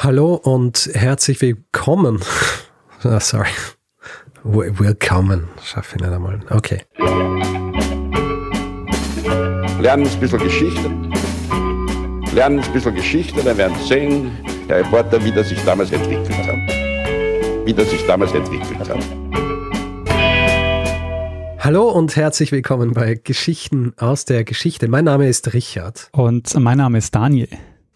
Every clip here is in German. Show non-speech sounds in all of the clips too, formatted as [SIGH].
Hallo und herzlich willkommen. [LAUGHS] Ah, sorry. Willkommen. Schaffe ich nicht einmal. Okay. Lernen ein bisschen Geschichte. Lernen ein bisschen Geschichte, dann werden Sie sehen, Herr Reporter, wie das sich damals entwickelt hat. Wie das sich damals entwickelt hat. Hallo und herzlich willkommen bei Geschichten aus der Geschichte. Mein Name ist Richard. Und mein Name ist Daniel.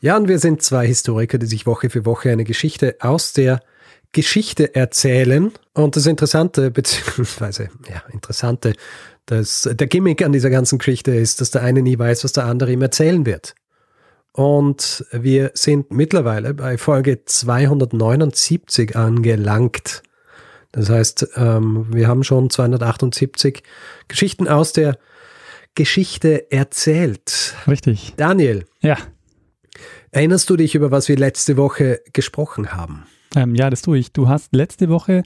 Ja, und wir sind zwei Historiker, die sich Woche für Woche eine Geschichte aus der Geschichte erzählen. Und das Interessante, beziehungsweise, ja, Interessante, das, der Gimmick an dieser ganzen Geschichte ist, dass der eine nie weiß, was der andere ihm erzählen wird. Und wir sind mittlerweile bei Folge 279 angelangt. Das heißt, ähm, wir haben schon 278 Geschichten aus der Geschichte erzählt. Richtig. Daniel. Ja. Erinnerst du dich, über was wir letzte Woche gesprochen haben? Ähm, ja, das tue ich. Du hast letzte Woche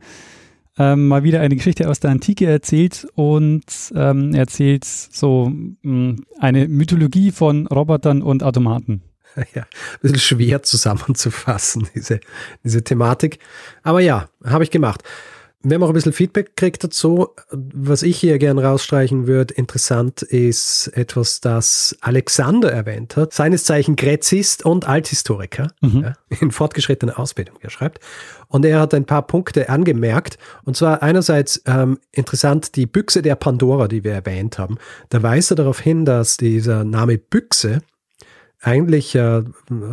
ähm, mal wieder eine Geschichte aus der Antike erzählt und ähm, erzählt so mh, mm, eine Mythologie von Robotern und Automaten. [LAUGHS] Ja, ein bisschen schwer zusammenzufassen, diese, diese Thematik. Aber ja, habe ich gemacht. Wir haben auch ein bisschen Feedback gekriegt dazu. Was ich hier gern rausstreichen würde, interessant ist etwas, das Alexander erwähnt hat. Seines Zeichen Gräzist und Althistoriker mhm. ja, in fortgeschrittener Ausbildung, er schreibt. Und er hat ein paar Punkte angemerkt. Und zwar einerseits ähm, interessant die Büchse der Pandora, die wir erwähnt haben. Da weist er darauf hin, dass dieser Name Büchse eigentlich äh,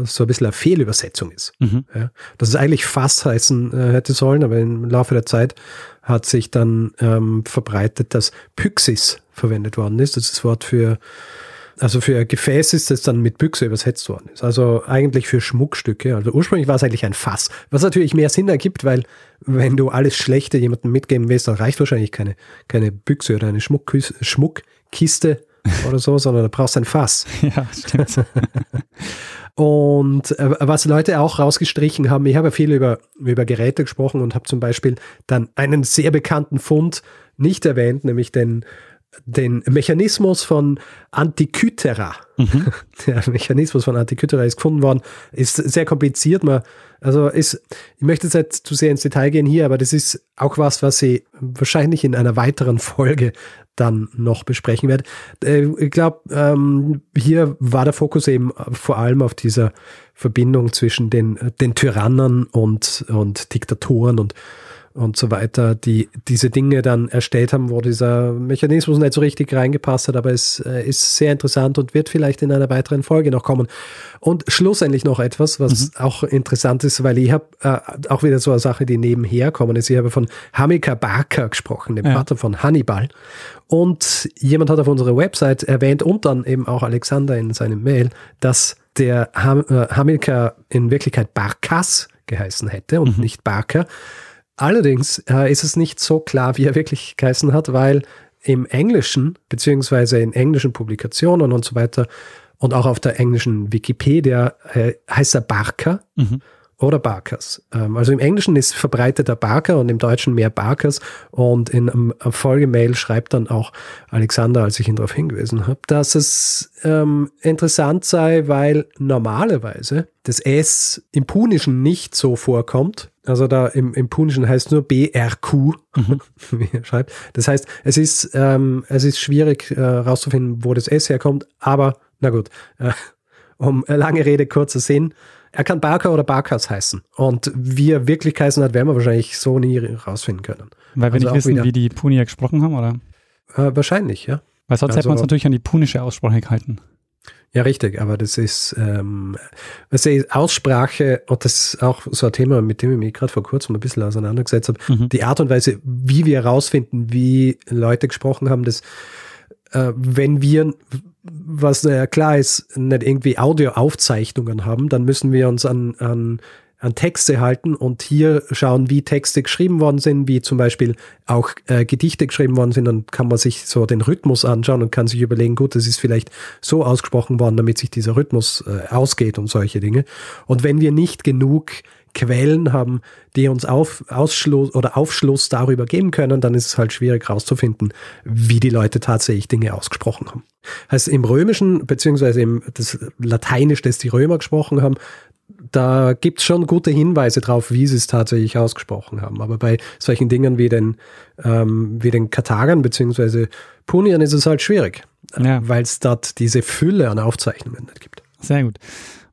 so ein bisschen eine Fehlübersetzung ist. Mhm. Ja, dass es eigentlich Fass heißen äh, hätte sollen, aber im Laufe der Zeit hat sich dann ähm, verbreitet, dass Pyxis verwendet worden ist. Das ist das Wort für, also für Gefäß ist es dann mit Büchse übersetzt worden ist. Also eigentlich für Schmuckstücke. Also ursprünglich war es eigentlich ein Fass. Was natürlich mehr Sinn ergibt, weil wenn du alles Schlechte jemandem mitgeben willst, dann reicht wahrscheinlich keine, keine Büchse oder eine Schmuckkiste oder so, sondern du brauchst ein Fass. [LAUGHS] Ja, stimmt. [LAUGHS] Und äh, was Leute auch rausgestrichen haben, ich habe viel über, über Geräte gesprochen und habe zum Beispiel dann einen sehr bekannten Fund nicht erwähnt, nämlich den, den Mechanismus von Antikythera. Mhm. [LAUGHS] Der Mechanismus von Antikythera ist gefunden worden, ist sehr kompliziert. Man, also ist, ich möchte jetzt nicht zu sehr ins Detail gehen hier, aber das ist auch was, was Sie wahrscheinlich in einer weiteren Folge dann noch besprechen werde. Äh, ich glaube, ähm, hier war der Fokus eben vor allem auf dieser Verbindung zwischen den, den Tyrannen und, und Diktatoren und und so weiter, die diese Dinge dann erstellt haben, wo dieser Mechanismus nicht so richtig reingepasst hat, aber es äh, ist sehr interessant und wird vielleicht in einer weiteren Folge noch kommen. Und schlussendlich noch etwas, was mhm. auch interessant ist, weil ich habe äh, auch wieder so eine Sache, die nebenher kommen ist. Ich habe von Hamilcar Barker gesprochen, dem ja. Vater von Hannibal. Und jemand hat auf unserer Website erwähnt und dann eben auch Alexander in seinem Mail, dass der Ham äh, Hamilcar in Wirklichkeit Barkas geheißen hätte und mhm. nicht Barker. Allerdings äh, ist es nicht so klar, wie er wirklich geheißen hat, weil im Englischen, beziehungsweise in englischen Publikationen und so weiter und auch auf der englischen Wikipedia äh, heißt er Barker mhm. Oder Barkers. Ähm, also im Englischen ist verbreiteter Barker und im Deutschen mehr Barkers und in einem Folgemail schreibt dann auch Alexander, als ich ihn darauf hingewiesen habe, dass es ähm, interessant sei, weil normalerweise das S im Punischen nicht so vorkommt, also da im, im Punischen heißt nur BRQ, mhm. [LAUGHS] wie er schreibt. Das heißt, es ist, ähm, es ist schwierig äh, rauszufinden, wo das S herkommt, aber na gut, äh, um lange Rede, kurzer Sinn. Er kann Barker oder Barkas heißen. Und wie er wirklich heißen hat, werden wir wahrscheinlich so nie rausfinden können. Weil wir also nicht wissen, wieder, wie die Punier gesprochen haben, oder? Äh, wahrscheinlich, ja. Weil sonst also, hätten wir uns natürlich an die punische Aussprache gehalten. Ja, richtig, aber das ist, ähm, also Aussprache, und das ist auch so ein Thema, mit dem ich mich gerade vor kurzem ein bisschen auseinandergesetzt habe, mhm. die Art und Weise, wie wir herausfinden, wie Leute gesprochen haben, das, äh, wenn wir, was ja klar ist, nicht irgendwie Audioaufzeichnungen haben, dann müssen wir uns an, an an Texte halten und hier schauen, wie Texte geschrieben worden sind, wie zum Beispiel auch äh, Gedichte geschrieben worden sind, dann kann man sich so den Rhythmus anschauen und kann sich überlegen, gut, das ist vielleicht so ausgesprochen worden, damit sich dieser Rhythmus äh, ausgeht und solche Dinge. Und wenn wir nicht genug Quellen haben, die uns auf, Ausschluss oder Aufschluss darüber geben können, dann ist es halt schwierig herauszufinden, wie die Leute tatsächlich Dinge ausgesprochen haben. Heißt im Römischen, beziehungsweise im das Lateinisch, das die Römer gesprochen haben, da gibt es schon gute Hinweise drauf, wie sie es tatsächlich ausgesprochen haben. Aber bei solchen Dingen wie den, ähm, wie den Katagern bzw. Puniern ist es halt schwierig, Ja. weil es dort diese Fülle an Aufzeichnungen nicht gibt. Sehr gut.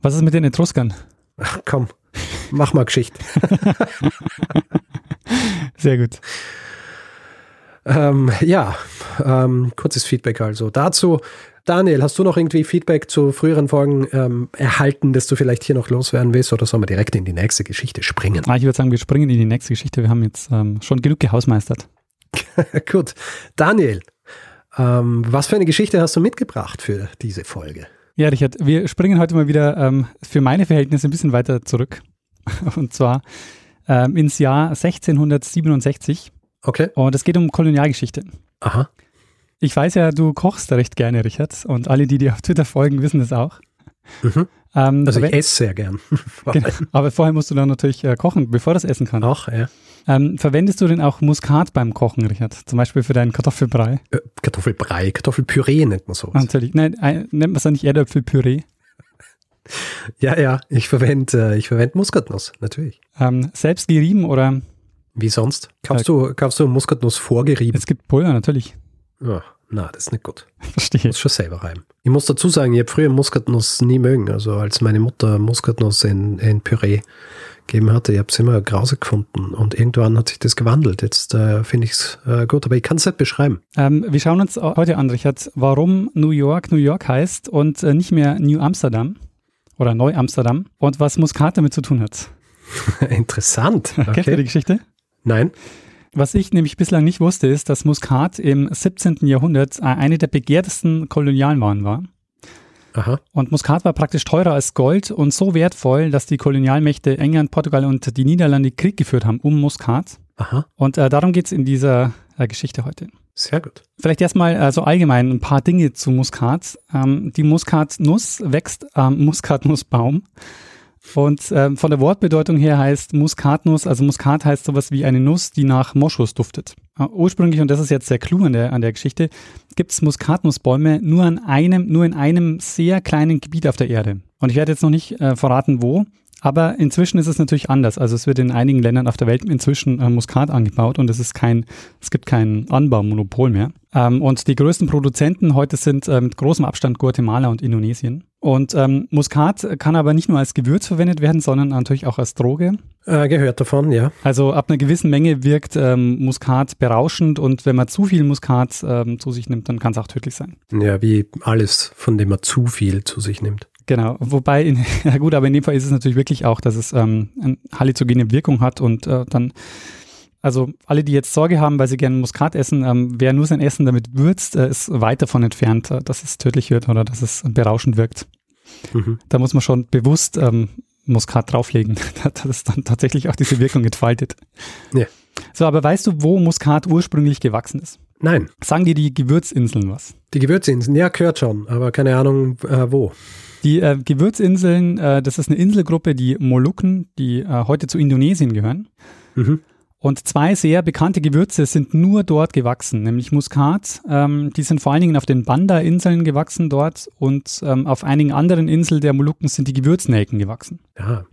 Was ist mit den Etruskern? Ach, komm, mach mal Geschichte. [LAUGHS] Sehr gut. Ähm, ja, ähm, kurzes Feedback also dazu. Daniel, hast du noch irgendwie Feedback zu früheren Folgen ähm, erhalten, das du vielleicht hier noch loswerden willst oder sollen wir direkt in die nächste Geschichte springen? Ah, ich würde sagen, wir springen in die nächste Geschichte. Wir haben jetzt ähm, schon genug gehausmeistert. [LAUGHS] Gut. Daniel, ähm, was für eine Geschichte hast du mitgebracht für diese Folge? Ja, Richard, wir springen heute mal wieder ähm, für meine Verhältnisse ein bisschen weiter zurück. [LAUGHS] Und zwar ins Jahr 1667. Okay. Und es geht um Kolonialgeschichte. Aha. Ich weiß ja, du kochst recht gerne, Richard. Und alle, die dir auf Twitter folgen, wissen das auch. Mhm. Ähm, Also ich esse sehr gern. [LAUGHS] genau, aber vorher musst du dann natürlich äh, kochen, bevor du das essen kannst. Auch, ja. Ähm, verwendest du denn auch Muskat beim Kochen, Richard? Zum Beispiel für deinen Kartoffelbrei? Äh, Kartoffelbrei, Kartoffelpüree nennt man sowas. Natürlich. Nein, ein, nennt man es dann nicht Erdäpfelpüree? Ja, ja, ich verwende äh, ich verwende Muskatnuss, natürlich. Ähm, selbst gerieben oder Wie sonst? Kaufst du, kaufst du Muskatnuss vorgerieben? es gibt Pulver, natürlich. Ja, na, das ist nicht gut. Verstehe. muss schon selber reiben. Ich muss dazu sagen, ich habe früher Muskatnuss nie mögen. Also als meine Mutter Muskatnuss in, in Püree gegeben hatte, ich habe es immer grausig gefunden. Und irgendwann hat sich das gewandelt. Jetzt äh, finde ich es äh, gut, aber ich kann es nicht beschreiben. Ähm, wir schauen uns heute an, Richard, warum New York New York heißt und äh, nicht mehr New Amsterdam oder Neu Amsterdam und was Muskat damit zu tun hat. [LAUGHS] Interessant. [LAUGHS] Kennst du die Okay. Geschichte? Nein? Was ich nämlich bislang nicht wusste, ist, dass Muskat im 17. Jahrhundert äh, eine der begehrtesten Kolonialwaren war. Aha. Und Muskat war praktisch teurer als Gold und so wertvoll, dass die Kolonialmächte England, Portugal und die Niederlande Krieg geführt haben um Muskat. Aha. Und äh, darum geht es in dieser äh, Geschichte heute. Sehr gut. Vielleicht erstmal äh, so allgemein ein paar Dinge zu Muskat. Ähm, die Muskatnuss wächst am Muskatnussbaum. Und ähm, von der Wortbedeutung her heißt Muskatnuss, also Muskat heißt sowas wie eine Nuss, die nach Moschus duftet. Ursprünglich, und das ist jetzt der Clou an der, an der Geschichte, gibt es Muskatnussbäume nur an einem, nur in einem sehr kleinen Gebiet auf der Erde. Und ich werde jetzt noch nicht äh, verraten, wo. Aber inzwischen ist es natürlich anders. Also es wird in einigen Ländern auf der Welt inzwischen äh, Muskat angebaut und es ist kein, es gibt kein Anbaumonopol mehr. Ähm, und die größten Produzenten heute sind äh, mit großem Abstand Guatemala und Indonesien. Und ähm, Muskat kann aber nicht nur als Gewürz verwendet werden, sondern natürlich auch als Droge. Äh, gehört davon, ja. Also ab einer gewissen Menge wirkt ähm, Muskat berauschend und wenn man zu viel Muskat ähm, zu sich nimmt, dann kann es auch tödlich sein. Ja, wie alles, von dem man zu viel zu sich nimmt. Genau, wobei, in, [LAUGHS] ja gut, aber in dem Fall ist es natürlich wirklich auch, dass es ähm, eine halluzogene Wirkung hat und äh, dann, also alle, die jetzt Sorge haben, weil sie gerne Muskat essen, ähm, wer nur sein Essen damit würzt, äh, ist weit davon entfernt, äh, dass es tödlich wird oder dass es berauschend wirkt. Mhm. Da muss man schon bewusst ähm, Muskat drauflegen, [LAUGHS] dass es dann tatsächlich auch diese Wirkung entfaltet. Ja. So, aber weißt du, wo Muskat ursprünglich gewachsen ist? Nein, Sagen dir die Gewürzinseln was? die Gewürzinseln, ja, gehört schon, aber keine Ahnung, äh, wo. Die äh, Gewürzinseln, äh, das ist eine Inselgruppe, die Molukken, die äh, heute zu Indonesien gehören. Mhm. Und zwei sehr bekannte Gewürze sind nur dort gewachsen, nämlich Muskat. Ähm, die sind vor allen Dingen auf den Banda-Inseln gewachsen dort und ähm, auf einigen anderen Inseln der Molukken sind die Gewürznelken gewachsen. Ja,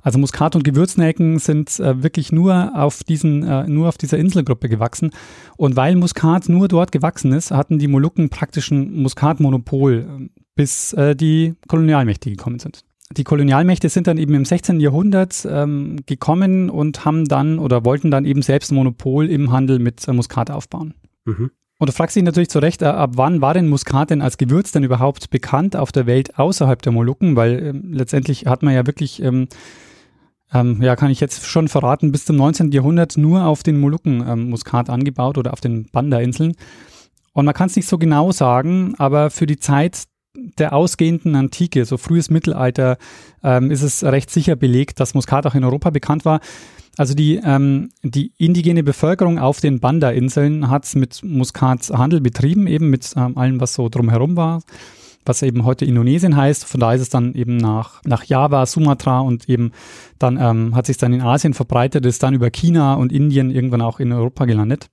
Also Muskat und Gewürznelken sind äh, wirklich nur auf diesen, äh, nur auf dieser Inselgruppe gewachsen. Und weil Muskat nur dort gewachsen ist, hatten die Molukken praktisch ein Muskatmonopol, äh, bis äh, die Kolonialmächte gekommen sind. Die Kolonialmächte sind dann eben im 16. Jahrhundert ähm, gekommen und haben dann oder wollten dann eben selbst ein Monopol im Handel mit äh, Muskat aufbauen. Mhm. Und du fragst dich natürlich zu Recht, äh, ab wann war denn Muskat denn als Gewürz denn überhaupt bekannt auf der Welt außerhalb der Molukken? Weil ähm, letztendlich hat man ja wirklich, ähm, ähm, ja, kann ich jetzt schon verraten, bis zum 19. Jahrhundert nur auf den Molukken ähm, Muskat angebaut oder auf den Banda-Inseln. Und man kann es nicht so genau sagen, aber für die Zeit der ausgehenden Antike, so frühes Mittelalter, ähm, ist es recht sicher belegt, dass Muskat auch in Europa bekannt war. Also die, ähm, die indigene Bevölkerung auf den Banda-Inseln hat mit Muskat Handel betrieben, eben mit ähm, allem, was so drumherum war, was eben heute Indonesien heißt. Von da ist es dann eben nach, nach Java, Sumatra und eben dann ähm, hat sich dann in Asien verbreitet, ist dann über China und Indien irgendwann auch in Europa gelandet.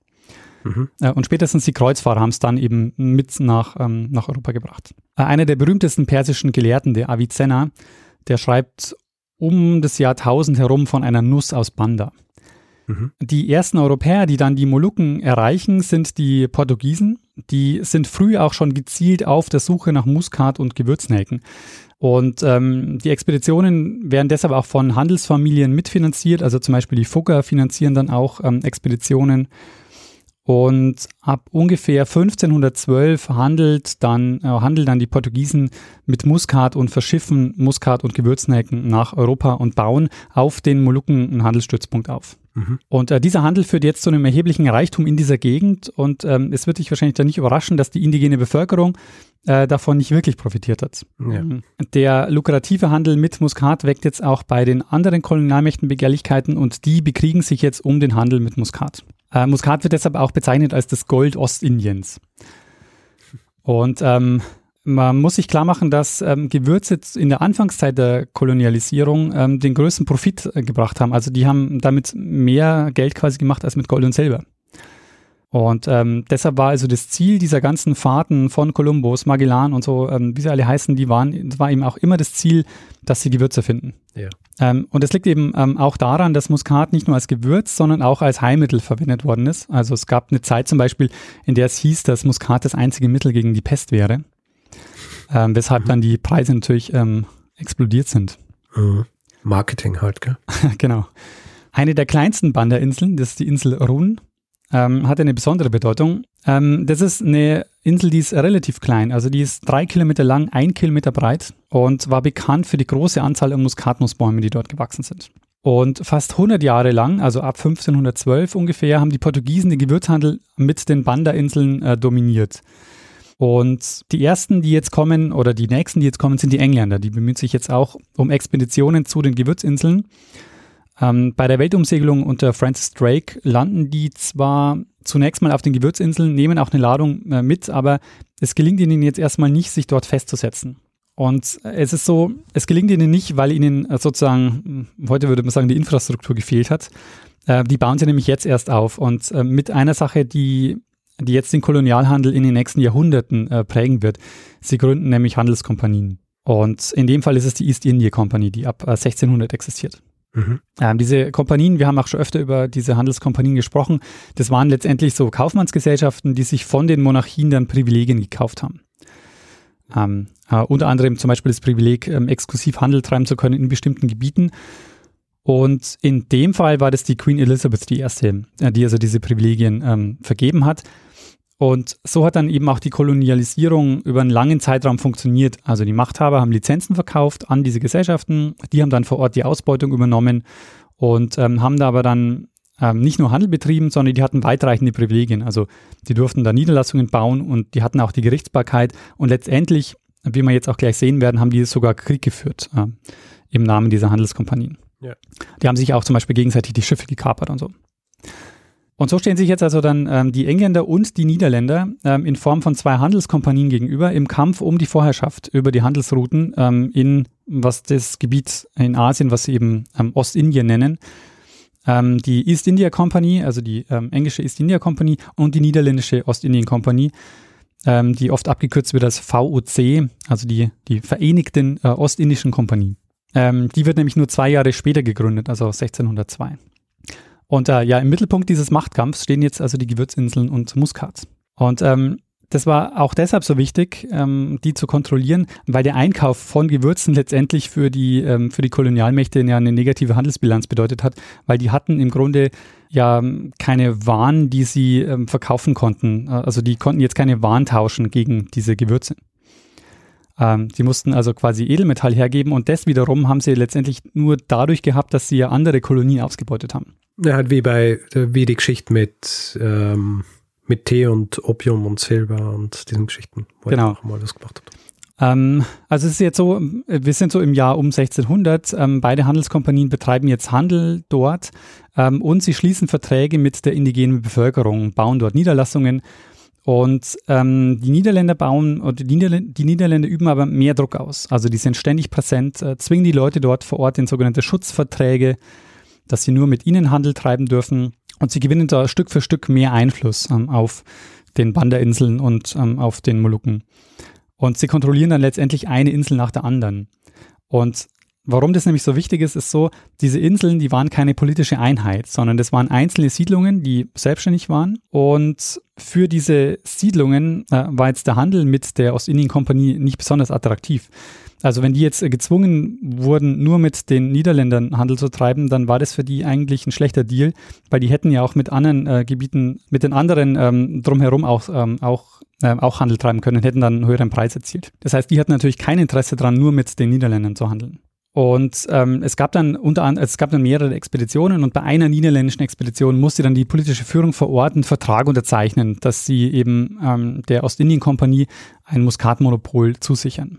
Mhm. Äh, Und spätestens die Kreuzfahrer haben es dann eben mit nach, ähm, nach Europa gebracht. Äh, Einer der berühmtesten persischen Gelehrten, der Avicenna, der schreibt um das Jahr 1000 herum von einer Nuss aus Banda. Mhm. Die ersten Europäer, die dann die Molukken erreichen, sind die Portugiesen. Die sind früh auch schon gezielt auf der Suche nach Muskat und Gewürznelken. Und ähm, die Expeditionen werden deshalb auch von Handelsfamilien mitfinanziert. Also zum Beispiel die Fugger finanzieren dann auch ähm, Expeditionen. Und ab ungefähr 1512 handelt dann, äh, handeln dann die Portugiesen mit Muskat und verschiffen Muskat und Gewürznelken nach Europa und bauen auf den Molukken einen Handelsstützpunkt auf. Mhm. Und äh, dieser Handel führt jetzt zu einem erheblichen Reichtum in dieser Gegend und ähm, es wird dich wahrscheinlich dann nicht überraschen, dass die indigene Bevölkerung äh, davon nicht wirklich profitiert hat. Ja. Mhm. Der lukrative Handel mit Muskat weckt jetzt auch bei den anderen Kolonialmächten Begehrlichkeiten und die bekriegen sich jetzt um den Handel mit Muskat. Äh, Muskat wird deshalb auch bezeichnet als das Gold Ostindiens. Und ähm, man muss sich klar machen, dass ähm, Gewürze in der Anfangszeit der Kolonialisierung ähm, den größten Profit äh, gebracht haben. Also die haben damit mehr Geld quasi gemacht als mit Gold und Silber. Und ähm, deshalb war also das Ziel dieser ganzen Fahrten von Kolumbus, Magellan und so, ähm, wie sie alle heißen, die waren, das war eben auch immer das Ziel, dass sie Gewürze finden. Ja. Ähm, und es liegt eben ähm, auch daran, dass Muskat nicht nur als Gewürz, sondern auch als Heilmittel verwendet worden ist. Also es gab eine Zeit zum Beispiel, in der es hieß, dass Muskat das einzige Mittel gegen die Pest wäre. Ähm, weshalb mhm. dann die Preise natürlich ähm, explodiert sind. Mhm. Marketing halt, gell? [LAUGHS] genau. Eine der kleinsten Banderinseln, das ist die Insel Run, ähm, hat eine besondere Bedeutung. Ähm, das ist eine Insel, die ist relativ klein. Also die ist drei Kilometer lang, ein Kilometer breit und war bekannt für die große Anzahl an Muskatnussbäumen, die dort gewachsen sind. Und fast 100 Jahre lang, also ab 1512 ungefähr, haben die Portugiesen den Gewürzhandel mit den Banda-Inseln äh, dominiert. Und die ersten, die jetzt kommen, oder die nächsten, die jetzt kommen, sind die Engländer. Die bemühen sich jetzt auch um Expeditionen zu den Gewürzinseln. Ähm, bei der Weltumsegelung unter Francis Drake landen die zwar zunächst mal auf den Gewürzinseln, nehmen auch eine Ladung äh, mit, aber es gelingt ihnen jetzt erstmal nicht, sich dort festzusetzen. Und es ist so, es gelingt ihnen nicht, weil ihnen äh, sozusagen, hm, heute würde man sagen, die Infrastruktur gefehlt hat. Äh, die bauen sie nämlich jetzt erst auf. Und äh, mit einer Sache, die, die jetzt den Kolonialhandel in den nächsten Jahrhunderten äh, prägen wird. Sie gründen nämlich Handelskompanien. Und in dem Fall ist es die East India Company, die ab 1600 äh, existiert. Mhm. Ähm, diese Kompanien, wir haben auch schon öfter über diese Handelskompanien gesprochen, das waren letztendlich so Kaufmannsgesellschaften, die sich von den Monarchien dann Privilegien gekauft haben. Ähm, äh, unter anderem zum Beispiel das Privileg, ähm, exklusiv Handel treiben zu können in bestimmten Gebieten. Und in dem Fall war das die Queen Elizabeth die erste, äh, die also diese Privilegien ähm, vergeben hat. Und so hat dann eben auch die Kolonialisierung über einen langen Zeitraum funktioniert. Also die Machthaber haben Lizenzen verkauft an diese Gesellschaften, die haben dann vor Ort die Ausbeutung übernommen und ähm, haben da aber dann ähm, nicht nur Handel betrieben, sondern die hatten weitreichende Privilegien. Also die durften da Niederlassungen bauen und die hatten auch die Gerichtsbarkeit und letztendlich, wie wir jetzt auch gleich sehen werden, haben die sogar Krieg geführt äh, im Namen dieser Handelskompanien. Ja. Die haben sich auch zum Beispiel gegenseitig die Schiffe gekapert und so. Und so stehen sich jetzt also dann ähm, die Engländer und die Niederländer ähm, in Form von zwei Handelskompanien gegenüber im Kampf um die Vorherrschaft über die Handelsrouten ähm, in was das Gebiet in Asien, was sie eben ähm, Ostindien nennen. Ähm, die East India Company, also die ähm, englische East India Company und die niederländische Ostindien Company, die oft abgekürzt wird als VOC, also die, die Vereinigten äh, Ostindischen Kompanien. die wird nämlich nur zwei Jahre später gegründet, also 1602. Und äh, ja, im Mittelpunkt dieses Machtkampfs stehen jetzt also die Gewürzinseln und Muskat. Und ähm, das war auch deshalb so wichtig, ähm, die zu kontrollieren, weil der Einkauf von Gewürzen letztendlich für die, ähm, für die Kolonialmächte ja eine negative Handelsbilanz bedeutet hat, weil die hatten im Grunde ja keine Waren, die sie ähm, verkaufen konnten. Äh, also die konnten jetzt keine Waren tauschen gegen diese Gewürze. Ähm, sie mussten also quasi Edelmetall hergeben und das wiederum haben sie letztendlich nur dadurch gehabt, dass sie ja andere Kolonien ausgebeutet haben. Ja, halt wie bei, wie die Geschichte mit, ähm, mit Tee und Opium und Silber und diesen Geschichten, wo genau. ich auch mal das gemacht habe. Ähm, also es ist jetzt so, wir sind so im Jahr um 1600, ähm, beide Handelskompanien betreiben jetzt Handel dort ähm, und sie schließen Verträge mit der indigenen Bevölkerung, bauen dort Niederlassungen und ähm, die Niederländer bauen, oder die, Niederländer, die Niederländer üben aber mehr Druck aus. Also die sind ständig präsent, äh, zwingen die Leute dort vor Ort in sogenannte Schutzverträge dass sie nur mit ihnen Handel treiben dürfen und sie gewinnen da Stück für Stück mehr Einfluss ähm, auf den Banderinseln und ähm, auf den Molukken. Und sie kontrollieren dann letztendlich eine Insel nach der anderen. Und Warum das nämlich so wichtig ist, ist so, diese Inseln, die waren keine politische Einheit, sondern das waren einzelne Siedlungen, die selbstständig waren. Und für diese Siedlungen äh, war jetzt der Handel mit der Ostindien-Kompanie nicht besonders attraktiv. Also wenn die jetzt gezwungen wurden, nur mit den Niederländern Handel zu treiben, dann war das für die eigentlich ein schlechter Deal, weil die hätten ja auch mit anderen äh, Gebieten, mit den anderen ähm, drumherum auch, ähm, auch, äh, auch Handel treiben können, hätten dann einen höheren Preis erzielt. Das heißt, die hatten natürlich kein Interesse daran, nur mit den Niederländern zu handeln. Und ähm, es gab dann unter anderem, es gab dann mehrere Expeditionen und bei einer niederländischen Expedition musste dann die politische Führung vor Ort einen Vertrag unterzeichnen, dass sie eben ähm, der Ostindien-Kompanie ein Muskatmonopol zusichern.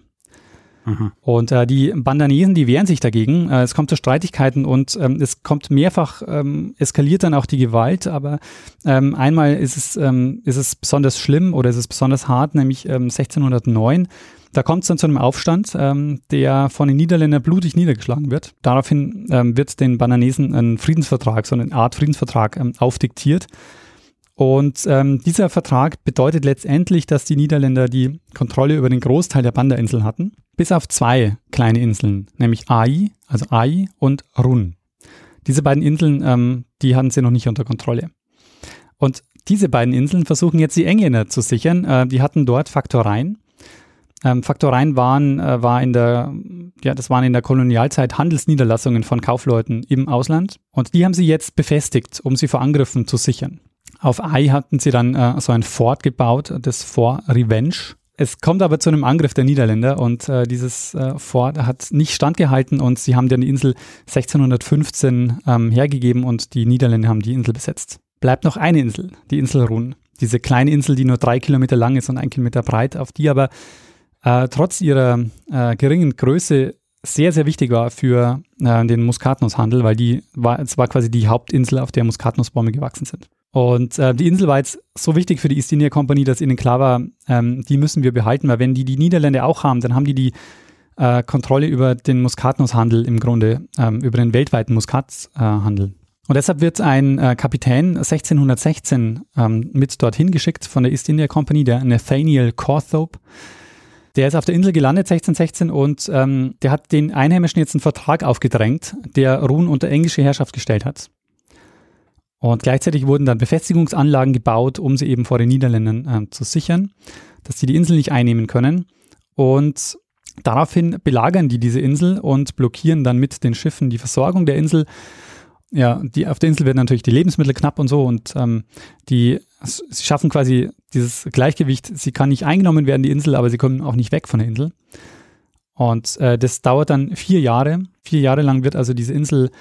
Mhm. Und äh, die Bandanesen, die wehren sich dagegen. Äh, es kommt zu Streitigkeiten und ähm, es kommt mehrfach, ähm, eskaliert dann auch die Gewalt. Aber ähm, einmal ist es, ähm, ist es besonders schlimm oder ist es besonders hart, nämlich ähm, 1609 da kommt es dann zu einem Aufstand, ähm, der von den Niederländern blutig niedergeschlagen wird. Daraufhin ähm, wird den Bananesen ein Friedensvertrag, so eine Art Friedensvertrag ähm, aufdiktiert. Und ähm, dieser Vertrag bedeutet letztendlich, dass die Niederländer die Kontrolle über den Großteil der Banda-Inseln hatten, bis auf zwei kleine Inseln, nämlich Ai, also Ai und Run. Diese beiden Inseln, ähm, die hatten sie noch nicht unter Kontrolle. Und diese beiden Inseln versuchen jetzt die Engländer zu sichern. Äh, die hatten dort Faktoreien ähm, Faktoreien waren, äh, war in der, ja, das waren in der Kolonialzeit Handelsniederlassungen von Kaufleuten im Ausland. Und die haben sie jetzt befestigt, um sie vor Angriffen zu sichern. Auf Ai hatten sie dann äh, so ein Fort gebaut, das Fort Revenge. Es kommt aber zu einem Angriff der Niederländer und äh, dieses äh, Fort hat nicht standgehalten und sie haben dann die Insel 1615 ähm, hergegeben und die Niederländer haben die Insel besetzt. Bleibt noch eine Insel, die Insel Run. Diese kleine Insel, die nur drei Kilometer lang ist und ein Kilometer breit, auf die aber äh, trotz ihrer äh, geringen Größe sehr, sehr wichtig war für äh, den Muskatnusshandel, weil die war, es war quasi die Hauptinsel, auf der Muskatnussbäume gewachsen sind. Und äh, die Insel war jetzt so wichtig für die East India Company, dass ihnen klar war, ähm, die müssen wir behalten, weil wenn die die Niederländer auch haben, dann haben die die äh, Kontrolle über den Muskatnusshandel im Grunde, ähm, über den weltweiten Muskathandel. Und deshalb wird ein äh, Kapitän 1616 ähm, mit dorthin geschickt von der East India Company, der Nathaniel Cawthorpe. Der ist auf der Insel gelandet 1616 und ähm, der hat den Einheimischen jetzt einen Vertrag aufgedrängt, der Ruhn unter englische Herrschaft gestellt hat. Und gleichzeitig wurden dann Befestigungsanlagen gebaut, um sie eben vor den Niederländern äh, zu sichern, dass sie die Insel nicht einnehmen können. Und daraufhin belagern die diese Insel und blockieren dann mit den Schiffen die Versorgung der Insel ja, die, auf der Insel werden natürlich die Lebensmittel knapp und so und ähm, die, sie schaffen quasi dieses Gleichgewicht. Sie kann nicht eingenommen werden, die Insel, aber sie kommen auch nicht weg von der Insel. Und äh, das dauert dann vier Jahre. Vier Jahre lang wird also diese Insel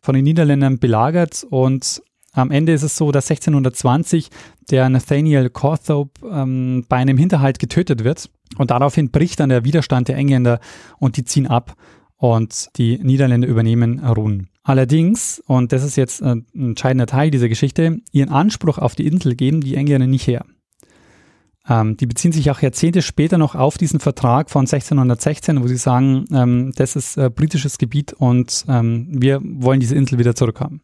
von den Niederländern belagert und am Ende ist es so, dass 1620 der Nathaniel Cawthorpe ähm, bei einem Hinterhalt getötet wird und daraufhin bricht dann der Widerstand der Engländer und die ziehen ab und die Niederländer übernehmen Ruhen. Allerdings, und das ist jetzt ein entscheidender Teil dieser Geschichte, ihren Anspruch auf die Insel geben die Engländer nicht her. Ähm, die beziehen sich auch Jahrzehnte später noch auf diesen Vertrag von 1616, wo sie sagen, ähm, das ist äh, britisches Gebiet und ähm, wir wollen diese Insel wieder zurückhaben.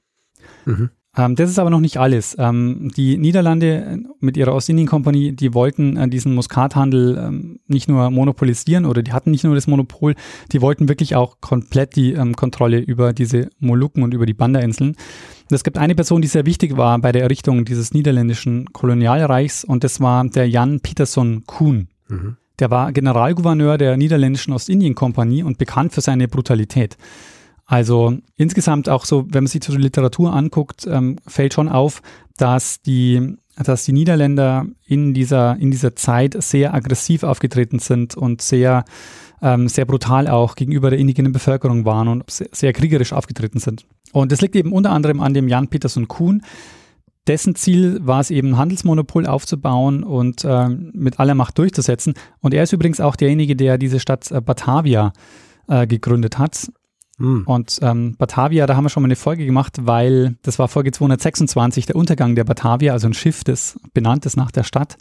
Mhm. Ähm, das ist aber noch nicht alles. Ähm, die Niederlande mit ihrer Ostindien-Kompanie, die wollten äh, diesen Muskathandel ähm, nicht nur monopolisieren oder die hatten nicht nur das Monopol, die wollten wirklich auch komplett die ähm, Kontrolle über diese Molukken und über die Banda-Inseln. Es gibt eine Person, die sehr wichtig war bei der Errichtung dieses niederländischen Kolonialreichs und das war der Jan Pietersson Kuhn. Mhm. Der war Generalgouverneur der niederländischen Ostindien-Kompanie und bekannt für seine Brutalität. Also insgesamt auch so, wenn man sich die Literatur anguckt, ähm, fällt schon auf, dass die, dass die Niederländer in dieser, in dieser Zeit sehr aggressiv aufgetreten sind und sehr, ähm, sehr brutal auch gegenüber der indigenen Bevölkerung waren und sehr, sehr kriegerisch aufgetreten sind. Und das liegt eben unter anderem an dem Jan Peterson Kuhn, dessen Ziel war es eben, Handelsmonopol aufzubauen und äh, mit aller Macht durchzusetzen. Und er ist übrigens auch derjenige, der diese Stadt äh, Batavia äh, gegründet hat. Mhm. Und ähm, Batavia, da haben wir schon mal eine Folge gemacht, weil das war Folge 226, der Untergang der Batavia, also ein Schiff, das benannt ist nach der Stadt.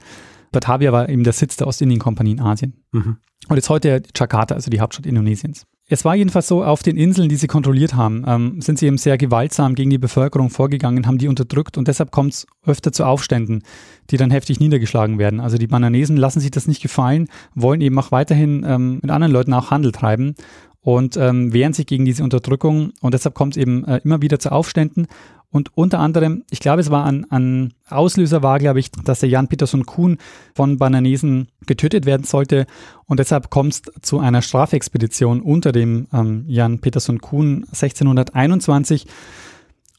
Batavia war eben der Sitz der Ostindien-Kompanie in Asien. Mhm. Und jetzt heute Jakarta, also die Hauptstadt Indonesiens. Es war jedenfalls so, auf den Inseln, die sie kontrolliert haben, ähm, sind sie eben sehr gewaltsam gegen die Bevölkerung vorgegangen, haben die unterdrückt und deshalb kommt es öfter zu Aufständen, die dann heftig niedergeschlagen werden. Also die Bananesen lassen sich das nicht gefallen, wollen eben auch weiterhin ähm, mit anderen Leuten auch Handel treiben und ähm, wehren sich gegen diese Unterdrückung und deshalb kommt es eben äh, immer wieder zu Aufständen und unter anderem, ich glaube, es war ein, ein Auslöser war, glaube ich, dass der Jan Peterson Kuhn von Bananesen getötet werden sollte. Und deshalb kommt es zu einer Strafexpedition unter dem ähm, Jan Peterson Kuhn 1621.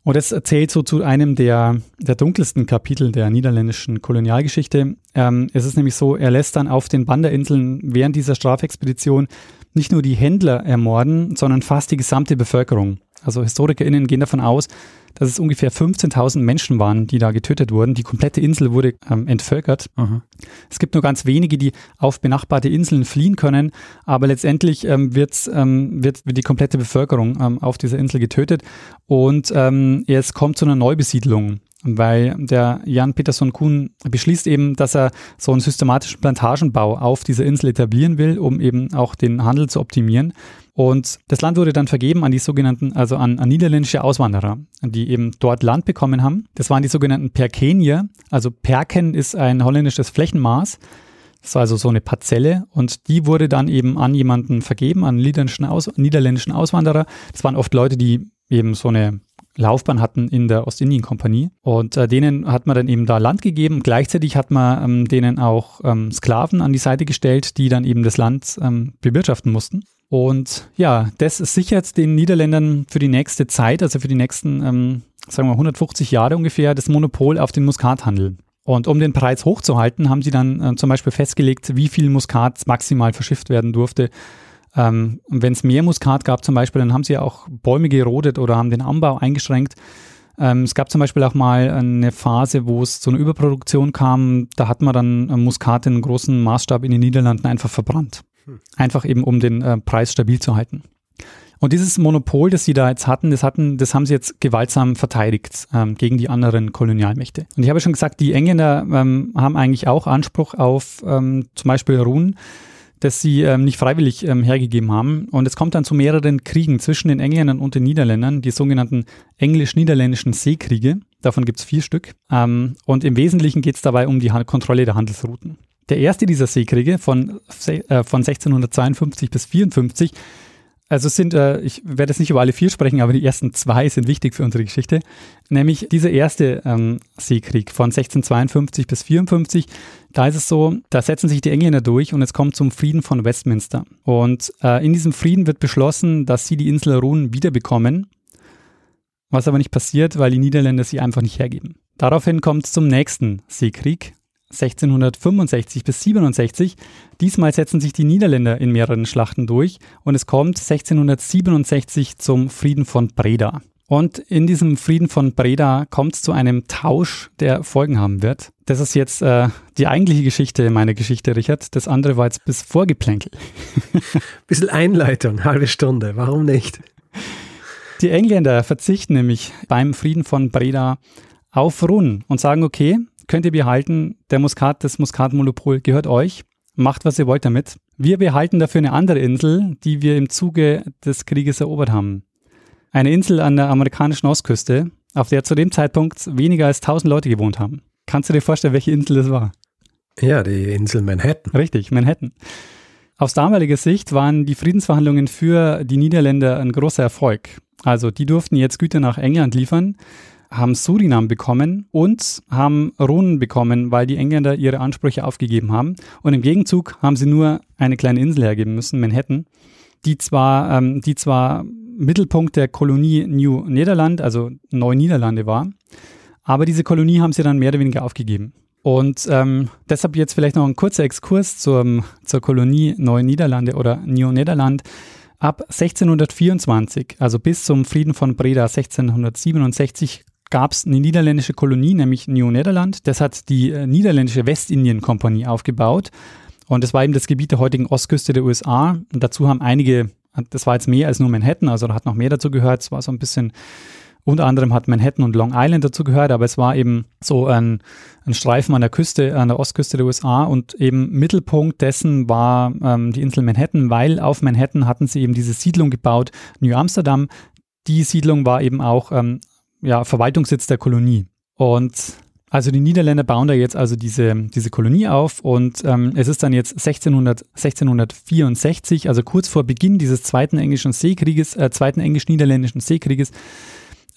Und das zählt so zu einem der, der dunkelsten Kapitel der niederländischen Kolonialgeschichte. Ähm, es ist nämlich so, er lässt dann auf den Banderinseln während dieser Strafexpedition nicht nur die Händler ermorden, sondern fast die gesamte Bevölkerung. Also HistorikerInnen gehen davon aus, dass es ungefähr 15.000 Menschen waren, die da getötet wurden. Die komplette Insel wurde ähm, entvölkert. Aha. Es gibt nur ganz wenige, die auf benachbarte Inseln fliehen können, aber letztendlich ähm, ähm, wird, wird die komplette Bevölkerung ähm, auf dieser Insel getötet und ähm, es kommt zu einer Neubesiedlung weil der Jan Peterson Kuhn beschließt eben, dass er so einen systematischen Plantagenbau auf dieser Insel etablieren will, um eben auch den Handel zu optimieren. Und das Land wurde dann vergeben an die sogenannten, also an, an niederländische Auswanderer, die eben dort Land bekommen haben. Das waren die sogenannten Perkenier. Also Perken ist ein holländisches Flächenmaß. Das war also so eine Parzelle und die wurde dann eben an jemanden vergeben, an niederländischen, Aus, niederländischen Auswanderer. Das waren oft Leute, die eben so eine Laufbahn hatten in der Ostindien-Kompanie. Und äh, denen hat man dann eben da Land gegeben. Gleichzeitig hat man ähm, denen auch ähm, Sklaven an die Seite gestellt, die dann eben das Land ähm, bewirtschaften mussten. Und ja, das sichert den Niederländern für die nächste Zeit, also für die nächsten, ähm, sagen wir 150 Jahre ungefähr, das Monopol auf den Muskathandel. Und um den Preis hochzuhalten, haben sie dann äh, zum Beispiel festgelegt, wie viel Muskat maximal verschifft werden durfte. Ähm, Wenn es mehr Muskat gab zum Beispiel, dann haben sie auch Bäume gerodet oder haben den Anbau eingeschränkt. Ähm, es gab zum Beispiel auch mal eine Phase, wo es zu einer Überproduktion kam. Da hat man dann äh, Muskat in großen Maßstab in den Niederlanden einfach verbrannt. Einfach eben, um den äh, Preis stabil zu halten. Und dieses Monopol, das sie da jetzt hatten, das hatten, das haben sie jetzt gewaltsam verteidigt ähm, gegen die anderen Kolonialmächte. Und ich habe schon gesagt, die Engländer ähm, haben eigentlich auch Anspruch auf ähm, zum Beispiel Ruhen, das sie ähm, nicht freiwillig ähm, hergegeben haben. Und es kommt dann zu mehreren Kriegen zwischen den Engländern und den Niederländern, die sogenannten englisch-niederländischen Seekriege. Davon gibt es vier Stück. Ähm, und im Wesentlichen geht es dabei um die Kontrolle der Handelsrouten. Der erste dieser Seekriege von, äh, von 1652 bis 54, also sind, äh, ich werde jetzt nicht über alle vier sprechen, aber die ersten zwei sind wichtig für unsere Geschichte, nämlich dieser erste ähm, Seekrieg von 1652 bis 54, da ist es so, da setzen sich die Engländer durch und es kommt zum Frieden von Westminster. Und äh, in diesem Frieden wird beschlossen, dass sie die Insel Ruhen wiederbekommen, was aber nicht passiert, weil die Niederländer sie einfach nicht hergeben. Daraufhin kommt es zum nächsten Seekrieg 1665 bis 67. Diesmal setzen sich die Niederländer in mehreren Schlachten durch und es kommt 1667 zum Frieden von Breda. Und in diesem Frieden von Breda kommt es zu einem Tausch, der Folgen haben wird. Das ist jetzt äh, die eigentliche Geschichte meiner Geschichte, Richard. Das andere war jetzt bis Vorgeplänkel. [LAUGHS] Bisschen Einleitung, halbe Stunde, warum nicht? Die Engländer verzichten nämlich beim Frieden von Breda auf Run und sagen, okay, könnt ihr behalten, der Muskat, das Muskatmonopol gehört euch. Macht, was ihr wollt damit. Wir behalten dafür eine andere Insel, die wir im Zuge des Krieges erobert haben. Eine Insel an der amerikanischen Ostküste, auf der zu dem Zeitpunkt weniger als 1000 Leute gewohnt haben. Kannst du dir vorstellen, welche Insel das war? Ja, die Insel Manhattan. Richtig, Manhattan. Aus damaliger Sicht waren die Friedensverhandlungen für die Niederländer ein großer Erfolg. Also die durften jetzt Güter nach England liefern haben Surinam bekommen und haben Runen bekommen, weil die Engländer ihre Ansprüche aufgegeben haben. Und im Gegenzug haben sie nur eine kleine Insel hergeben müssen, Manhattan, die zwar, ähm, die zwar Mittelpunkt der Kolonie New Nederland, also Neu-Niederlande war, aber diese Kolonie haben sie dann mehr oder weniger aufgegeben. Und ähm, deshalb jetzt vielleicht noch ein kurzer Exkurs zur, zur Kolonie Neu-Niederlande oder New Nederland. Ab 1624, also bis zum Frieden von Breda 1667, gab es eine niederländische Kolonie, nämlich New Nederland. Das hat die äh, niederländische Westindien-Kompanie aufgebaut. Und das war eben das Gebiet der heutigen Ostküste der USA. Und dazu haben einige, das war jetzt mehr als nur Manhattan, also da hat noch mehr dazu gehört. Es war so ein bisschen, unter anderem hat Manhattan und Long Island dazu gehört, aber es war eben so ein, ein Streifen an der Küste, an der Ostküste der USA und eben Mittelpunkt dessen war ähm, die Insel Manhattan, weil auf Manhattan hatten sie eben diese Siedlung gebaut, New Amsterdam. Die Siedlung war eben auch ähm, ja, Verwaltungssitz der Kolonie. Und Also die Niederländer bauen da jetzt also diese, diese Kolonie auf und ähm, es ist dann jetzt 1600, 1664, also kurz vor Beginn dieses zweiten englischen Seekrieges, äh, zweiten englisch-niederländischen Seekrieges.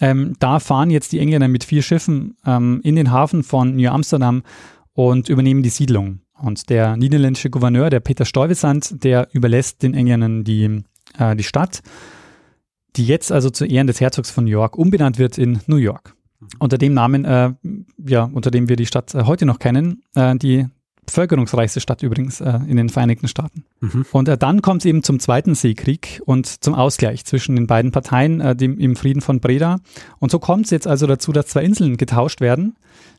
Ähm, da fahren jetzt die Engländer mit vier Schiffen ähm, in den Hafen von New Amsterdam und übernehmen die Siedlung. Und der niederländische Gouverneur, der Peter Stuyvesant, der überlässt den Engländern die, äh, die Stadt, die jetzt also zu Ehren des Herzogs von York umbenannt wird in New York. Unter dem Namen, äh, ja, unter dem wir die Stadt äh, heute noch kennen, äh, die bevölkerungsreichste Stadt übrigens äh, in den Vereinigten Staaten. Mhm. Und äh, dann kommt es eben zum Zweiten Seekrieg und zum Ausgleich zwischen den beiden Parteien äh, dem, im Frieden von Breda. Und so kommt es jetzt also dazu, dass zwei Inseln getauscht werden.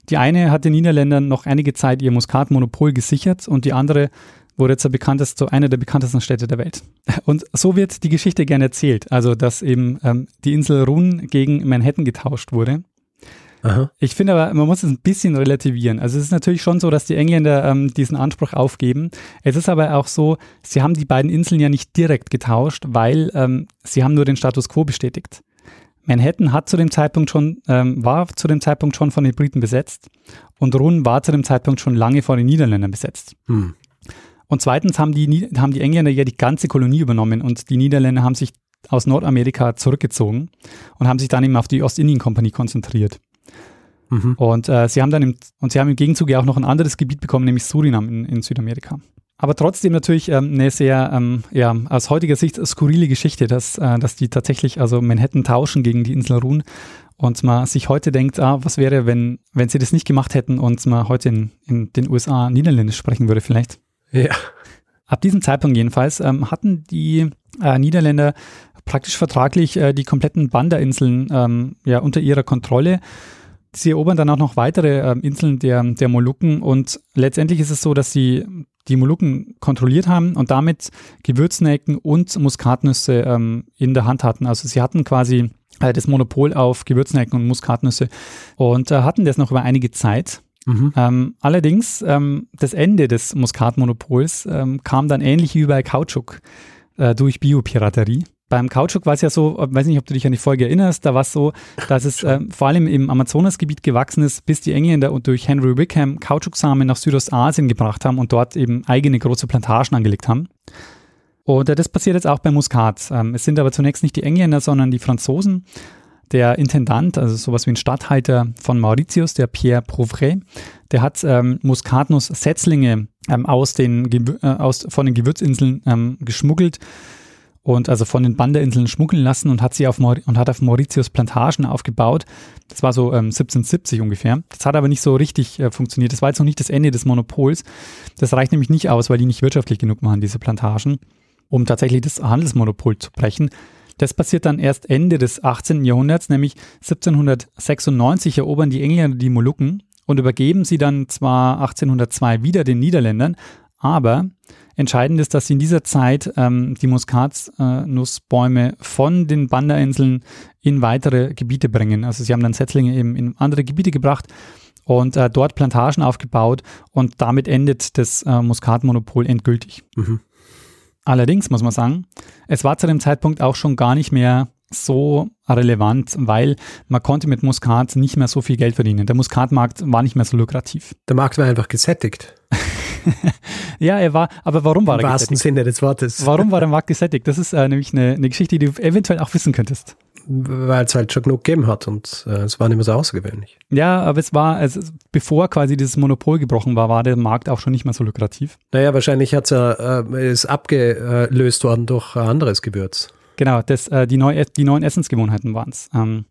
Die eine hat den Niederländern noch einige Zeit ihr Muskatmonopol gesichert und die andere wurde jetzt bekanntest, so eine der bekanntesten Städte der Welt. Und so wird die Geschichte gerne erzählt. Also, dass eben ähm, die Insel Run gegen Manhattan getauscht wurde. Aha. Ich finde aber, man muss es ein bisschen relativieren. Also es ist natürlich schon so, dass die Engländer ähm, diesen Anspruch aufgeben. Es ist aber auch so, sie haben die beiden Inseln ja nicht direkt getauscht, weil ähm, sie haben nur den Status quo bestätigt. Manhattan hat zu dem Zeitpunkt schon, ähm, war zu dem Zeitpunkt schon von den Briten besetzt und Run war zu dem Zeitpunkt schon lange von den Niederländern besetzt. Hm. Und zweitens haben die, haben die Engländer ja die ganze Kolonie übernommen und die Niederländer haben sich aus Nordamerika zurückgezogen und haben sich dann eben auf die Ostindien-Kompanie konzentriert. Mhm. Und äh, sie haben dann im, und sie haben im Gegenzug ja auch noch ein anderes Gebiet bekommen, nämlich Surinam in, in Südamerika. Aber trotzdem natürlich ähm, eine sehr, ähm, ja, aus heutiger Sicht skurrile Geschichte, dass, äh, dass die tatsächlich also Manhattan tauschen gegen die Insel Run und man sich heute denkt, ah, was wäre, wenn, wenn sie das nicht gemacht hätten und man heute in, in den USA Niederländisch sprechen würde vielleicht. Ja. Ab diesem Zeitpunkt jedenfalls ähm, hatten die äh, Niederländer praktisch vertraglich äh, die kompletten Banda-Inseln ähm, ja, unter ihrer Kontrolle Sie erobern dann auch noch weitere äh, Inseln der, der Molukken und letztendlich ist es so, dass sie die Molukken kontrolliert haben und damit Gewürznelken und Muskatnüsse ähm, in der Hand hatten. Also sie hatten quasi äh, das Monopol auf Gewürznelken und Muskatnüsse und äh, hatten das noch über einige Zeit. Mhm. Ähm, allerdings, ähm, das Ende des Muskatmonopols ähm, kam dann ähnlich wie bei Kautschuk äh, durch Biopiraterie beim Kautschuk war es ja so, ich weiß nicht, ob du dich an die Folge erinnerst, da war es so, dass es äh, vor allem im Amazonasgebiet gewachsen ist, bis die Engländer und durch Henry Wickham Kautschuksamen nach Südostasien gebracht haben und dort eben eigene große Plantagen angelegt haben. Und äh, das passiert jetzt auch bei Muskat. Ähm, es sind aber zunächst nicht die Engländer, sondern die Franzosen. Der Intendant, also sowas wie ein Stadthalter von Mauritius, der Pierre Provray, der hat ähm, Muskatnuss-Setzlinge ähm, aus den, äh, aus, von den Gewürzinseln ähm, geschmuggelt und also von den Banderinseln schmuggeln lassen und hat sie auf Maur und hat auf Mauritius Plantagen aufgebaut. Das war so ähm, 1770 ungefähr. Das hat aber nicht so richtig äh, funktioniert. Das war jetzt noch nicht das Ende des Monopols. Das reicht nämlich nicht aus, weil die nicht wirtschaftlich genug waren, diese Plantagen, um tatsächlich das Handelsmonopol zu brechen. Das passiert dann erst Ende des 18. Jahrhunderts, nämlich 1796 erobern die Engländer die Molukken und übergeben sie dann zwar 1802 wieder den Niederländern, aber Entscheidend ist, dass sie in dieser Zeit ähm, die Muskatnussbäume von den Banda-Inseln in weitere Gebiete bringen. Also sie haben dann Setzlinge eben in andere Gebiete gebracht und äh, dort Plantagen aufgebaut und damit endet das äh, Muskatmonopol endgültig. Mhm. Allerdings muss man sagen, es war zu dem Zeitpunkt auch schon gar nicht mehr so relevant, weil man konnte mit Muskat nicht mehr so viel Geld verdienen. Der Muskatmarkt war nicht mehr so lukrativ. Der Markt war einfach gesättigt. [LAUGHS] ja, er war, aber warum war Im er gesättigt? Im wahrsten Sinne des Wortes. Warum war der [LAUGHS] Markt gesättigt? Das ist äh, nämlich eine, eine Geschichte, die du eventuell auch wissen könntest weil es halt schon genug gegeben hat und äh, es war nicht mehr so außergewöhnlich. Ja, aber es war, also bevor quasi dieses Monopol gebrochen war, war der Markt auch schon nicht mehr so lukrativ. Naja, wahrscheinlich hat's ja, äh, ist abgelöst worden durch ein anderes Gewürz. Genau, das, äh, die, neu, die neuen Essensgewohnheiten waren es. Ähm,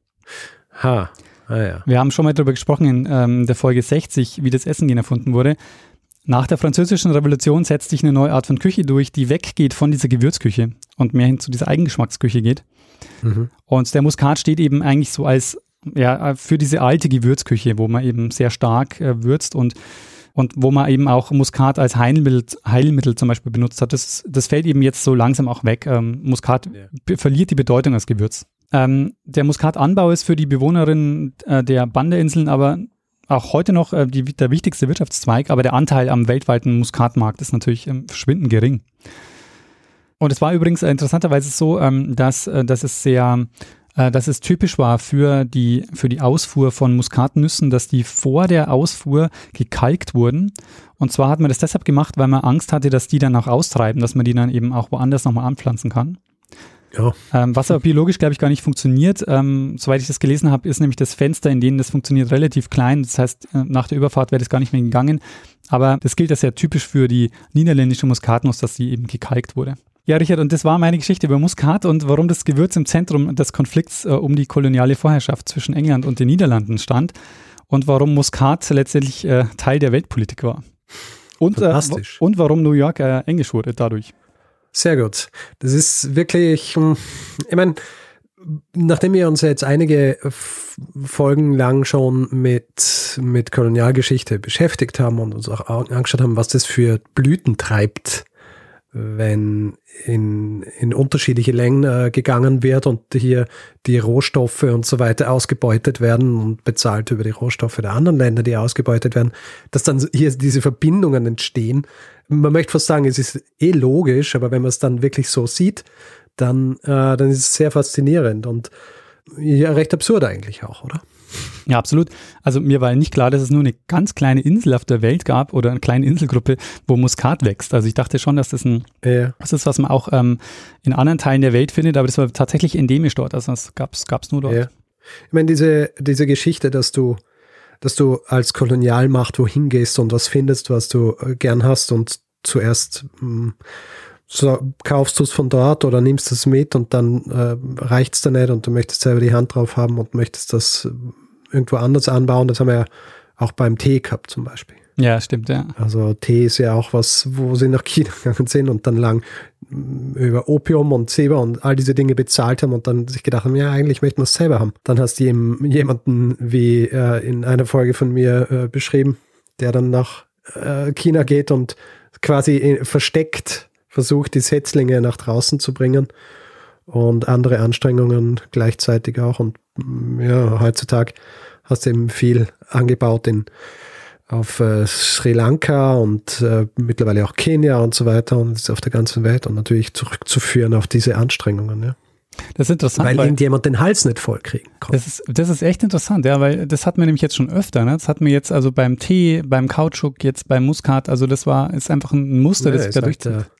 ha. Ah, ja. Wir haben schon mal darüber gesprochen in ähm, der Folge 60, wie das Essen erfunden wurde. Nach der französischen Revolution setzt sich eine neue Art von Küche durch, die weggeht von dieser Gewürzküche und mehr hin zu dieser Eigengeschmacksküche geht. Mhm. Und der Muskat steht eben eigentlich so als ja, für diese alte Gewürzküche, wo man eben sehr stark äh, würzt und, und wo man eben auch Muskat als Heilmittel, Heilmittel zum Beispiel benutzt hat. Das, das fällt eben jetzt so langsam auch weg. Ähm, Muskat ja. verliert die Bedeutung als Gewürz. Ähm, der Muskatanbau ist für die Bewohnerinnen äh, der Bandeinseln aber auch heute noch äh, die, der wichtigste Wirtschaftszweig, aber der Anteil am weltweiten Muskatmarkt ist natürlich ähm, verschwindend gering. Und es war übrigens äh, interessanterweise so, ähm, dass, äh, dass es sehr äh, dass es typisch war für die, für die Ausfuhr von Muskatnüssen, dass die vor der Ausfuhr gekalkt wurden. Und zwar hat man das deshalb gemacht, weil man Angst hatte, dass die dann auch austreiben, dass man die dann eben auch woanders nochmal anpflanzen kann. Ja. Ähm, was aber biologisch, glaube ich, gar nicht funktioniert. Ähm, soweit ich das gelesen habe, ist nämlich das Fenster, in dem das funktioniert, relativ klein. Das heißt, äh, nach der Überfahrt wäre das gar nicht mehr gegangen. Aber das gilt als sehr typisch für die niederländische Muskatnuss, dass sie eben gekalkt wurde. Ja, Richard, und das war meine Geschichte über Muskat und warum das Gewürz im Zentrum des Konflikts äh, um die koloniale Vorherrschaft zwischen England und den Niederlanden stand und warum Muskat letztendlich äh, Teil der Weltpolitik war. Und, äh, und warum New York äh, englisch wurde dadurch. Sehr gut. Das ist wirklich, hm, ich meine, nachdem wir uns jetzt einige Folgen lang schon mit, mit Kolonialgeschichte beschäftigt haben und uns auch angeschaut haben, was das für Blüten treibt, wenn in, in unterschiedliche Längen äh, gegangen wird und hier die Rohstoffe und so weiter ausgebeutet werden und bezahlt über die Rohstoffe der anderen Länder, die ausgebeutet werden, dass dann hier diese Verbindungen entstehen, man möchte fast sagen, es ist eh logisch, aber wenn man es dann wirklich so sieht, dann, äh, dann ist es sehr faszinierend und ja, recht absurd eigentlich auch, oder? Ja, absolut. Also mir war nicht klar, dass es nur eine ganz kleine Insel auf der Welt gab oder eine kleine Inselgruppe, wo Muskat wächst. Also ich dachte schon, dass das ein ja. das ist, was man auch ähm, in anderen Teilen der Welt findet, aber das war tatsächlich endemisch dort. Also das gab es nur dort. Ja. Ich meine, diese, diese Geschichte, dass du dass du als Kolonialmacht wohin gehst und was findest, was du äh, gern hast und zuerst mh, hm, so, kaufst du es von dort oder nimmst es mit und dann äh, reicht es dir nicht und du möchtest selber die Hand drauf haben und möchtest das irgendwo anders anbauen. Das haben wir ja auch beim Tee gehabt zum Beispiel. Ja, stimmt, ja. Also Tee ist ja auch was, wo sie nach China [LAUGHS] gegangen sind und dann lang über Opium und Zebra und all diese Dinge bezahlt haben und dann sich gedacht haben, ja, eigentlich möchten wir es selber haben. Dann hast du eben jemanden, wie äh, in einer Folge von mir äh, beschrieben, der dann nach äh, China geht und quasi äh, versteckt versucht, die Setzlinge nach draußen zu bringen und andere Anstrengungen gleichzeitig auch. Und ja, heutzutage hast du eben viel angebaut in auf äh, Sri Lanka und äh, mittlerweile auch Kenia und so weiter und auf der ganzen Welt und natürlich zurückzuführen auf diese Anstrengungen. Ja. Das ist interessant. Weil, weil irgendjemand den Hals nicht vollkriegen kann. Das ist, das ist echt interessant, ja, weil das hat man nämlich jetzt schon öfter. Ne? Das hat mir jetzt also beim Tee, beim Kautschuk, jetzt beim Muskat, also das war, ist einfach ein Muster, ja, das sich da durchzieht. Halt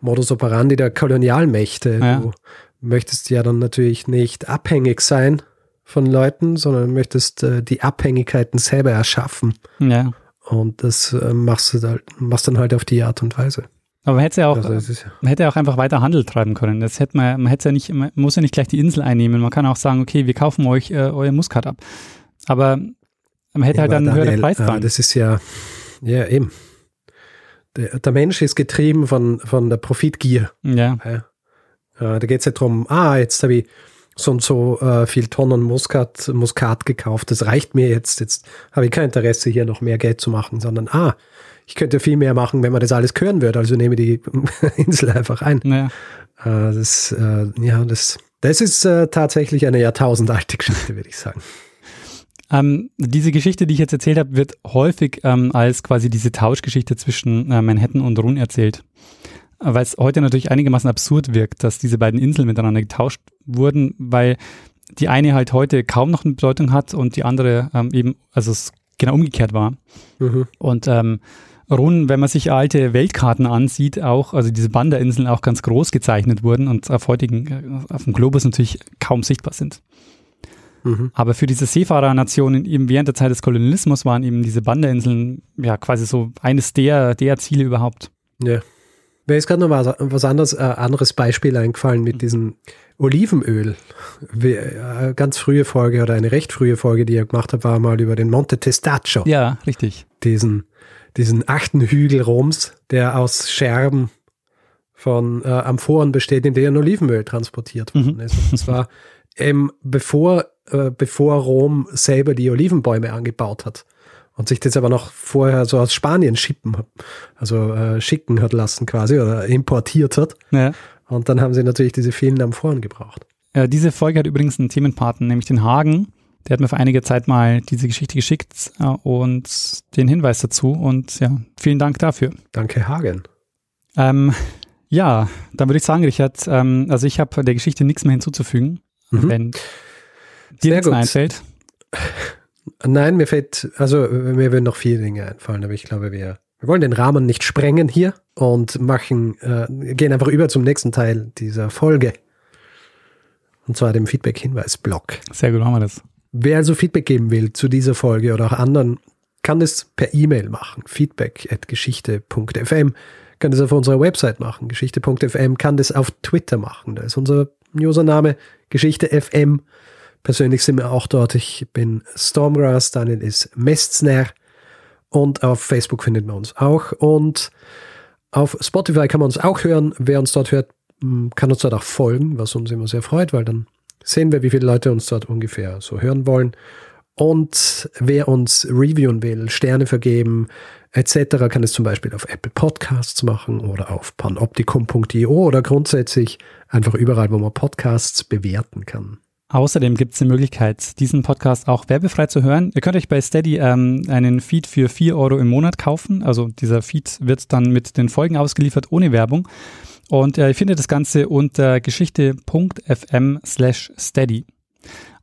Modus operandi der Kolonialmächte. Ja. Du möchtest ja dann natürlich nicht abhängig sein von Leuten, sondern möchtest äh, die Abhängigkeiten selber erschaffen. Ja. Und das äh, machst du halt, machst dann halt auf die Art und Weise. Aber man hätte ja auch, also man hätte auch einfach weiter Handel treiben können. Das hätte man, man hätte ja nicht, man muss ja nicht gleich die Insel einnehmen. Man kann auch sagen, okay, wir kaufen euch äh, euer Muskat ab. Aber man hätte ja, halt dann einen höheren Preis dran. Das ist ja, ja eben. Der, der, Mensch ist getrieben von, von der Profitgier. Ja. ja. Da geht es ja darum, ah, jetzt habe ich so und so äh, viel Tonnen Muskat, Muskat gekauft. Das reicht mir jetzt. Jetzt habe ich kein Interesse, hier noch mehr Geld zu machen, sondern ah, ich könnte viel mehr machen, wenn man das alles hören würde. Also nehme die [LAUGHS] Insel einfach ein. Naja. Äh, das, äh, ja, das, das ist äh, tatsächlich eine jahrtausendalte Geschichte, würde ich sagen. Ähm, diese Geschichte, die ich jetzt erzählt habe, wird häufig ähm, als quasi diese Tauschgeschichte zwischen äh, Manhattan und Run erzählt weil es heute natürlich einigermaßen absurd wirkt, dass diese beiden Inseln miteinander getauscht wurden, weil die eine halt heute kaum noch eine Bedeutung hat und die andere ähm, eben, also es genau umgekehrt war. Mhm. Und ähm, Run, wenn man sich alte Weltkarten ansieht, auch, also diese Banda-Inseln auch ganz groß gezeichnet wurden und auf heutigen, äh, auf dem Globus natürlich kaum sichtbar sind. Mhm. Aber für diese Seefahrernationen eben während der Zeit des Kolonialismus waren eben diese Banda-Inseln ja quasi so eines der, der Ziele überhaupt. Ja. Mir ist gerade noch was, was anderes, äh, anderes Beispiel eingefallen mit diesem Olivenöl. Wie, äh, ganz frühe Folge oder eine recht frühe Folge, die ich gemacht habe, war mal über den Monte Testaccio. Ja, richtig. Diesen, diesen achten Hügel Roms, der aus Scherben von äh, Amphoren besteht, in denen Olivenöl transportiert worden mhm. ist. Und das war ähm, bevor, äh, bevor Rom selber die Olivenbäume angebaut hat und sich das aber noch vorher so aus Spanien schippen, also äh, schicken hat lassen quasi oder importiert hat. Ja. Und dann haben sie natürlich diese vielen Amphoren gebraucht. Ja, diese Folge hat übrigens einen Themenpartner, nämlich den Hagen. Der hat mir vor einiger Zeit mal diese Geschichte geschickt äh, und den Hinweis dazu. Und ja, vielen Dank dafür. Danke, Hagen. Ähm, ja, dann würde ich sagen, Richard, ähm, also ich habe der Geschichte nichts mehr hinzuzufügen. Mhm. Wenn dir nichts einfällt. [LAUGHS] Nein, mir fällt, also mir würden noch vier Dinge einfallen, aber ich glaube, wir, wir wollen den Rahmen nicht sprengen hier und machen, äh, gehen einfach über zum nächsten Teil dieser Folge. Und zwar dem Feedback-Hinweis-Blog. Sehr gut, machen wir das. Wer also Feedback geben will zu dieser Folge oder auch anderen, kann es per E-Mail machen. Feedback at geschichte.fm. Kann es auf unserer Website machen, geschichte.fm. Kann das auf Twitter machen. Da ist unser Username geschichte.fm. Persönlich sind wir auch dort. Ich bin Stormgrass, Daniel ist Mestzner und auf Facebook findet man uns auch. Und auf Spotify kann man uns auch hören. Wer uns dort hört, kann uns dort auch folgen, was uns immer sehr freut, weil dann sehen wir, wie viele Leute uns dort ungefähr so hören wollen. Und wer uns reviewen will, Sterne vergeben, etc., kann es zum Beispiel auf Apple Podcasts machen oder auf panoptikum.io oder grundsätzlich einfach überall, wo man Podcasts bewerten kann. Außerdem gibt es die Möglichkeit, diesen Podcast auch werbefrei zu hören. Ihr könnt euch bei Steady ähm, einen Feed für 4 Euro im Monat kaufen. Also dieser Feed wird dann mit den Folgen ausgeliefert ohne Werbung. Und äh, ihr findet das Ganze unter geschichte.fm slash steady.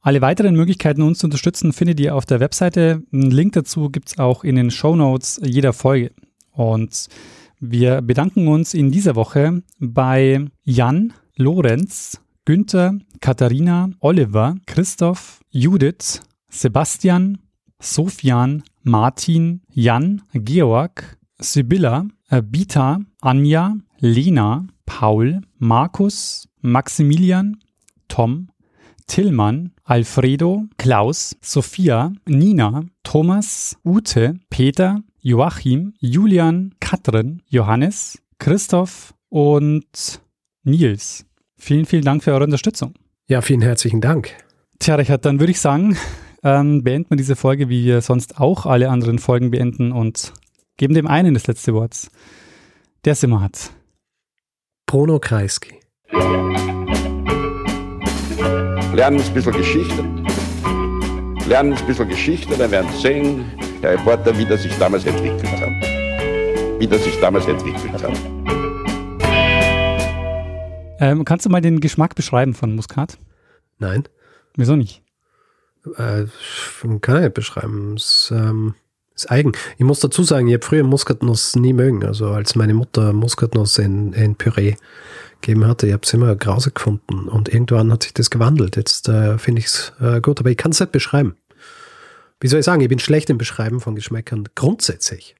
Alle weiteren Möglichkeiten, uns zu unterstützen, findet ihr auf der Webseite. Einen Link dazu gibt es auch in den Show Notes jeder Folge. Und wir bedanken uns in dieser Woche bei Jan, Lorenz, Günther, Katharina, Oliver, Christoph, Judith, Sebastian, Sofian, Martin, Jan, Georg, Sibylla, Bita, Anja, Lena, Paul, Markus, Maximilian, Tom, Tillmann, Alfredo, Klaus, Sophia, Nina, Thomas, Ute, Peter, Joachim, Julian, Katrin, Johannes, Christoph und Nils. Vielen, vielen Dank für eure Unterstützung. Ja, vielen herzlichen Dank. Tja, Richard, dann würde ich sagen, ähm, beenden wir diese Folge, wie wir sonst auch alle anderen Folgen beenden und geben dem einen das letzte Wort, der es immer hat. Bruno Kreisky. Lernen ein bisschen Geschichte. Lernen ein bisschen Geschichte, dann werden Sie sehen, Herr Reporter, wie das sich damals entwickelt hat. Wie das sich damals entwickelt hat. Ähm, kannst du mal den Geschmack beschreiben von Muskat? Nein. Wieso nicht? Äh, kann ich nicht beschreiben. Es ähm, ist eigen. Ich muss dazu sagen, ich habe früher Muskatnuss nie mögen. Also als meine Mutter Muskatnuss in, in Püree gegeben hatte, ich habe es immer grausig gefunden. Und irgendwann hat sich das gewandelt. Jetzt äh, finde ich es äh, gut, aber ich kann es nicht beschreiben. Wie soll ich sagen, ich bin schlecht im Beschreiben von Geschmäckern grundsätzlich.